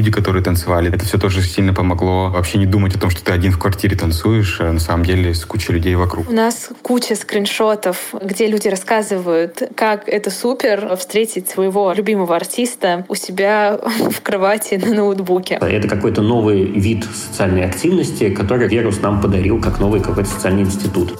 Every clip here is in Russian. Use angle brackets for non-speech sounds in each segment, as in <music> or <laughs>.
люди, которые танцевали. Это все тоже сильно помогло вообще не думать о том, что ты один в квартире танцуешь, а на самом деле с кучей людей вокруг. У нас куча скриншотов, где люди рассказывают, как это супер встретить своего любимого артиста у себя <laughs> в кровати на ноутбуке. Это какой-то новый вид социальной активности, который вирус нам подарил как новый какой-то социальный институт.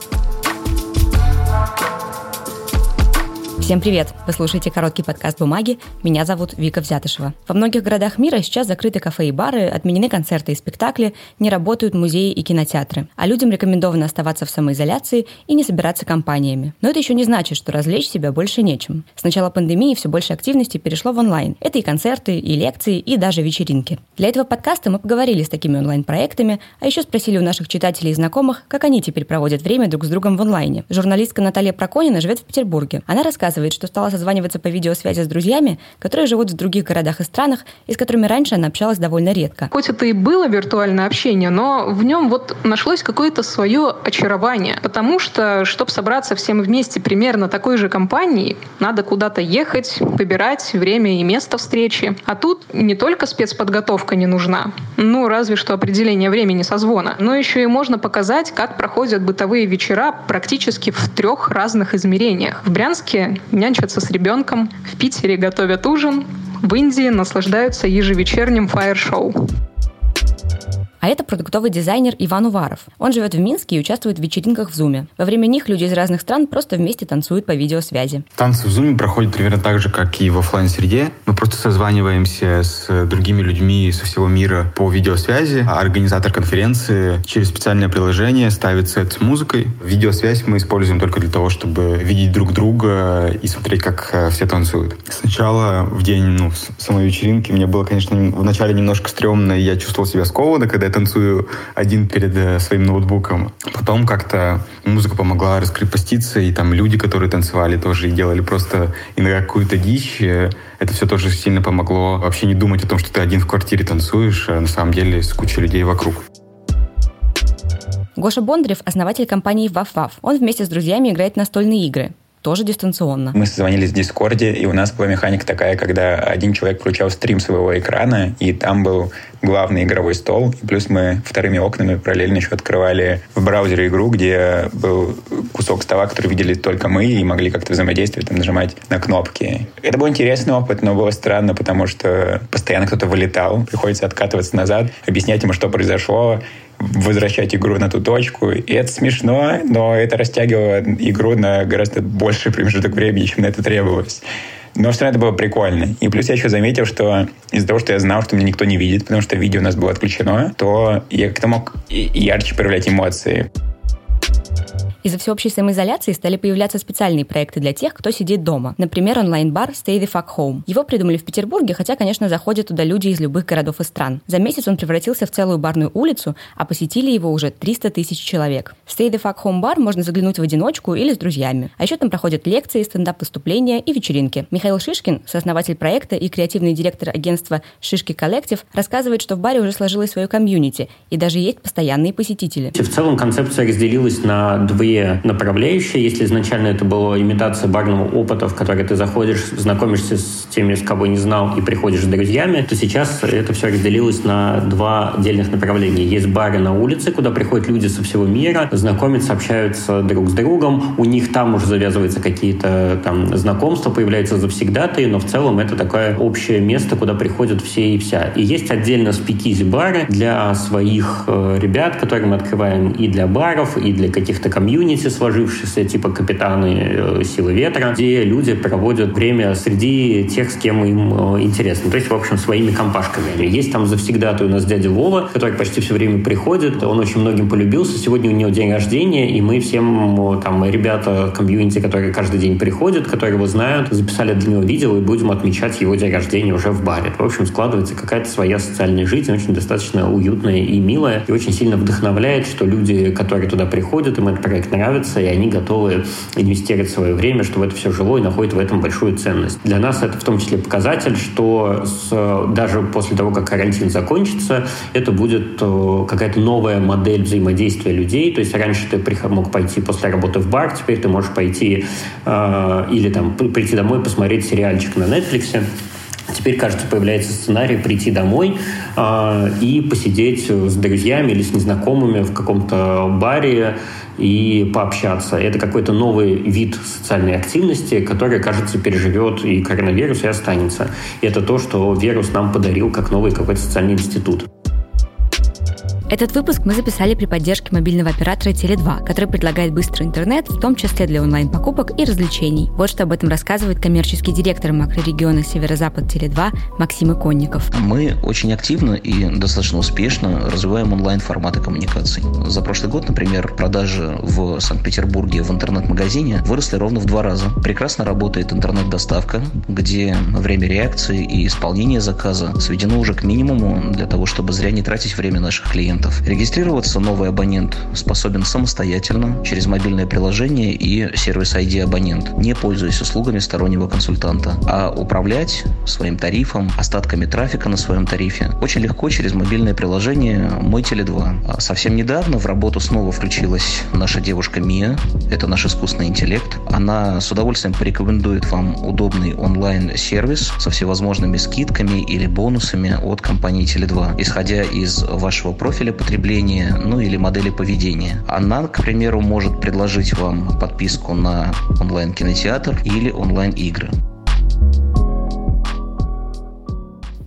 Всем привет! Вы слушаете короткий подкаст «Бумаги». Меня зовут Вика Взятышева. Во многих городах мира сейчас закрыты кафе и бары, отменены концерты и спектакли, не работают музеи и кинотеатры. А людям рекомендовано оставаться в самоизоляции и не собираться компаниями. Но это еще не значит, что развлечь себя больше нечем. С начала пандемии все больше активности перешло в онлайн. Это и концерты, и лекции, и даже вечеринки. Для этого подкаста мы поговорили с такими онлайн-проектами, а еще спросили у наших читателей и знакомых, как они теперь проводят время друг с другом в онлайне. Журналистка Наталья Проконина живет в Петербурге. Она рассказывает, рассказывает, что стала созваниваться по видеосвязи с друзьями, которые живут в других городах и странах, и с которыми раньше она общалась довольно редко. Хоть это и было виртуальное общение, но в нем вот нашлось какое-то свое очарование. Потому что, чтобы собраться всем вместе примерно такой же компании, надо куда-то ехать, выбирать время и место встречи. А тут не только спецподготовка не нужна, ну, разве что определение времени созвона, но еще и можно показать, как проходят бытовые вечера практически в трех разных измерениях. В Брянске нянчатся с ребенком, в Питере готовят ужин, в Индии наслаждаются ежевечерним фаер-шоу. Это продуктовый дизайнер Иван Уваров. Он живет в Минске и участвует в вечеринках в Зуме. Во время них люди из разных стран просто вместе танцуют по видеосвязи. Танцы в Зуме проходят примерно так же, как и в офлайн среде Мы просто созваниваемся с другими людьми со всего мира по видеосвязи. А организатор конференции через специальное приложение ставит сет с музыкой. Видеосвязь мы используем только для того, чтобы видеть друг друга и смотреть, как э, все танцуют. Сначала в день ну, самой вечеринки мне было, конечно, вначале немножко стрёмно, и я чувствовал себя скованно, когда я танцую один перед э, своим ноутбуком. Потом как-то музыка помогла раскрепоститься, и там люди, которые танцевали, тоже и делали просто иногда какую-то дичь. Это все тоже сильно помогло вообще не думать о том, что ты один в квартире танцуешь, а на самом деле с кучей людей вокруг. Гоша Бондарев – основатель компании «Ваф-Ваф». Он вместе с друзьями играет настольные игры тоже дистанционно. Мы созвонились в Дискорде, и у нас была механика такая, когда один человек включал стрим своего экрана, и там был главный игровой стол, плюс мы вторыми окнами параллельно еще открывали в браузере игру, где был кусок стола, который видели только мы, и могли как-то взаимодействовать, там, нажимать на кнопки. Это был интересный опыт, но было странно, потому что постоянно кто-то вылетал, приходится откатываться назад, объяснять ему, что произошло, возвращать игру на ту точку. И это смешно, но это растягивало игру на гораздо больший промежуток времени, чем на это требовалось. Но все равно это было прикольно. И плюс я еще заметил, что из-за того, что я знал, что меня никто не видит, потому что видео у нас было отключено, то я как-то мог ярче проявлять эмоции. Из-за всеобщей самоизоляции стали появляться специальные проекты для тех, кто сидит дома. Например, онлайн-бар Stay the Fuck Home. Его придумали в Петербурге, хотя, конечно, заходят туда люди из любых городов и стран. За месяц он превратился в целую барную улицу, а посетили его уже 300 тысяч человек. В Stay the Fuck Home бар можно заглянуть в одиночку или с друзьями. А еще там проходят лекции, стендап-выступления и вечеринки. Михаил Шишкин, сооснователь проекта и креативный директор агентства «Шишки Коллектив», рассказывает, что в баре уже сложилось свое комьюнити, и даже есть постоянные посетители. В целом концепция разделилась на две две направляющие. Если изначально это была имитация барного опыта, в который ты заходишь, знакомишься с теми, с кого не знал, и приходишь с друзьями, то сейчас это все разделилось на два отдельных направления. Есть бары на улице, куда приходят люди со всего мира, знакомятся, общаются друг с другом. У них там уже завязываются какие-то там знакомства, появляются завсегдатые, но в целом это такое общее место, куда приходят все и вся. И есть отдельно спикизи-бары для своих э, ребят, которые мы открываем и для баров, и для каких-то комьюнити, комьюнити сложившееся, типа капитаны э, силы ветра, где люди проводят время среди тех, с кем им э, интересно. То есть, в общем, своими компашками. Есть там завсегда у нас дядя Вова, который почти все время приходит. Он очень многим полюбился. Сегодня у него день рождения, и мы всем э, там ребята комьюнити, которые каждый день приходят, которые его знают, записали для него видео и будем отмечать его день рождения уже в баре. В общем, складывается какая-то своя социальная жизнь, очень достаточно уютная и милая, и очень сильно вдохновляет, что люди, которые туда приходят, им этот проект нравится, и они готовы инвестировать свое время, чтобы это все жило и находят в этом большую ценность. Для нас это в том числе показатель, что с, даже после того, как карантин закончится, это будет э, какая-то новая модель взаимодействия людей. То есть раньше ты мог пойти после работы в бар, теперь ты можешь пойти э, или там прийти домой посмотреть сериальчик на Netflix, Теперь, кажется, появляется сценарий прийти домой э, и посидеть с друзьями или с незнакомыми в каком-то баре и пообщаться. Это какой-то новый вид социальной активности, который, кажется, переживет и коронавирус, и останется. И это то, что вирус нам подарил как новый какой-то социальный институт. Этот выпуск мы записали при поддержке мобильного оператора Теле2, который предлагает быстрый интернет, в том числе для онлайн-покупок и развлечений. Вот что об этом рассказывает коммерческий директор макрорегиона Северо-Запад Теле2 Максим Иконников. Мы очень активно и достаточно успешно развиваем онлайн-форматы коммуникаций. За прошлый год, например, продажи в Санкт-Петербурге в интернет-магазине выросли ровно в два раза. Прекрасно работает интернет-доставка, где время реакции и исполнения заказа сведено уже к минимуму для того, чтобы зря не тратить время наших клиентов абонентов. Регистрироваться новый абонент способен самостоятельно через мобильное приложение и сервис ID абонент, не пользуясь услугами стороннего консультанта. А управлять своим тарифом, остатками трафика на своем тарифе очень легко через мобильное приложение «Мой Теле2». А совсем недавно в работу снова включилась наша девушка Мия. Это наш искусственный интеллект. Она с удовольствием порекомендует вам удобный онлайн-сервис со всевозможными скидками или бонусами от компании Теле2, исходя из вашего профиля модели потребления, ну или модели поведения. Она, к примеру, может предложить вам подписку на онлайн-кинотеатр или онлайн-игры.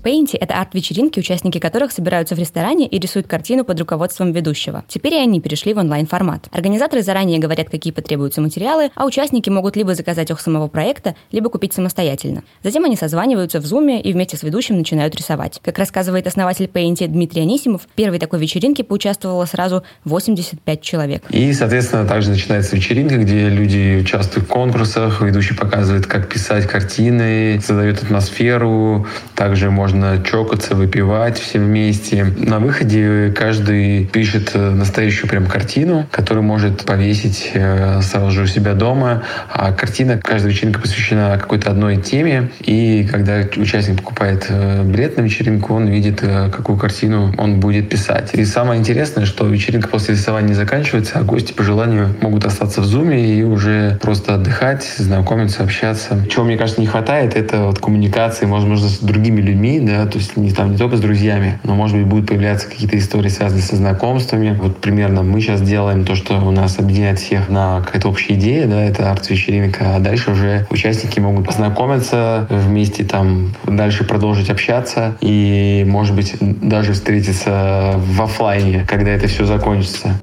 Painty — это арт-вечеринки, участники которых собираются в ресторане и рисуют картину под руководством ведущего. Теперь и они перешли в онлайн-формат. Организаторы заранее говорят, какие потребуются материалы, а участники могут либо заказать их самого проекта, либо купить самостоятельно. Затем они созваниваются в Zoom и вместе с ведущим начинают рисовать. Как рассказывает основатель Painty Дмитрий Анисимов, в первой такой вечеринке поучаствовало сразу 85 человек. И, соответственно, также начинается вечеринка, где люди участвуют в конкурсах, ведущий показывает, как писать картины, задает атмосферу. Также можно можно чокаться, выпивать все вместе. На выходе каждый пишет э, настоящую прям картину, которую может повесить э, сразу же у себя дома. А картина, каждая вечеринка посвящена какой-то одной теме. И когда участник покупает э, билет на вечеринку, он видит, какую картину он будет писать. И самое интересное, что вечеринка после рисования не заканчивается, а гости по желанию могут остаться в зуме и уже просто отдыхать, знакомиться, общаться. Чего, мне кажется, не хватает, это вот коммуникации, возможно, с другими людьми, да, то есть не, там, не только с друзьями, но, может быть, будут появляться какие-то истории, связанные со знакомствами. Вот примерно мы сейчас делаем то, что у нас объединяет всех на какая-то общая идея, да, это арт-вечеринка, а дальше уже участники могут познакомиться вместе, там, дальше продолжить общаться и, может быть, даже встретиться в офлайне, когда это все закончится.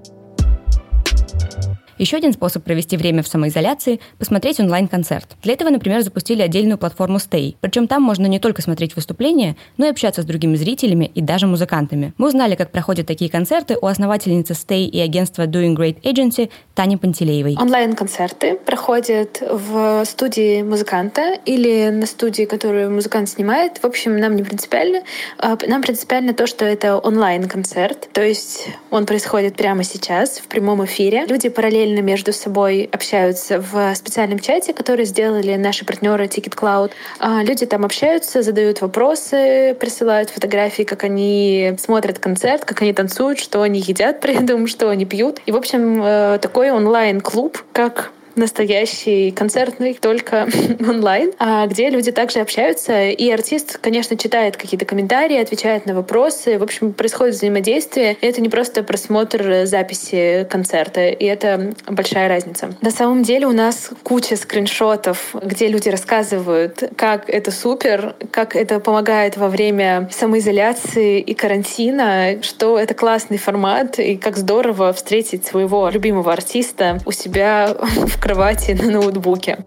Еще один способ провести время в самоизоляции – посмотреть онлайн-концерт. Для этого, например, запустили отдельную платформу Stay. Причем там можно не только смотреть выступления, но и общаться с другими зрителями и даже музыкантами. Мы узнали, как проходят такие концерты у основательницы Stay и агентства Doing Great Agency Тани Пантелеевой. Онлайн-концерты проходят в студии музыканта или на студии, которую музыкант снимает. В общем, нам не принципиально. А, нам принципиально то, что это онлайн-концерт, то есть он происходит прямо сейчас в прямом эфире. Люди параллельно параллельно между собой общаются в специальном чате, который сделали наши партнеры Ticket Cloud. А, люди там общаются, задают вопросы, присылают фотографии, как они смотрят концерт, как они танцуют, что они едят при этом, <laughs> что они пьют. И, в общем, э, такой онлайн-клуб, как настоящий концертный, только <laughs> онлайн, а где люди также общаются, и артист, конечно, читает какие-то комментарии, отвечает на вопросы, в общем, происходит взаимодействие, и это не просто просмотр записи концерта, и это большая разница. На самом деле у нас куча скриншотов, где люди рассказывают, как это супер, как это помогает во время самоизоляции и карантина, что это классный формат, и как здорово встретить своего любимого артиста у себя <laughs> в кровати на ноутбуке.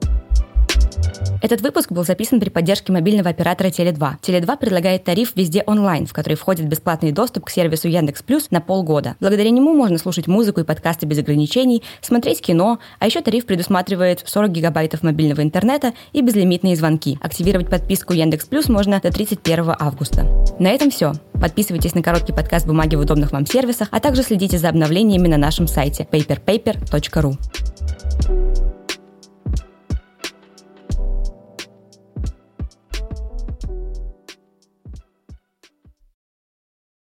Этот выпуск был записан при поддержке мобильного оператора Теле2. Теле2 предлагает тариф везде онлайн, в который входит бесплатный доступ к сервису Яндекс Плюс на полгода. Благодаря нему можно слушать музыку и подкасты без ограничений, смотреть кино, а еще тариф предусматривает 40 гигабайтов мобильного интернета и безлимитные звонки. Активировать подписку Яндекс Плюс можно до 31 августа. На этом все. Подписывайтесь на короткий подкаст «Бумаги» в удобных вам сервисах, а также следите за обновлениями на нашем сайте paperpaper.ru.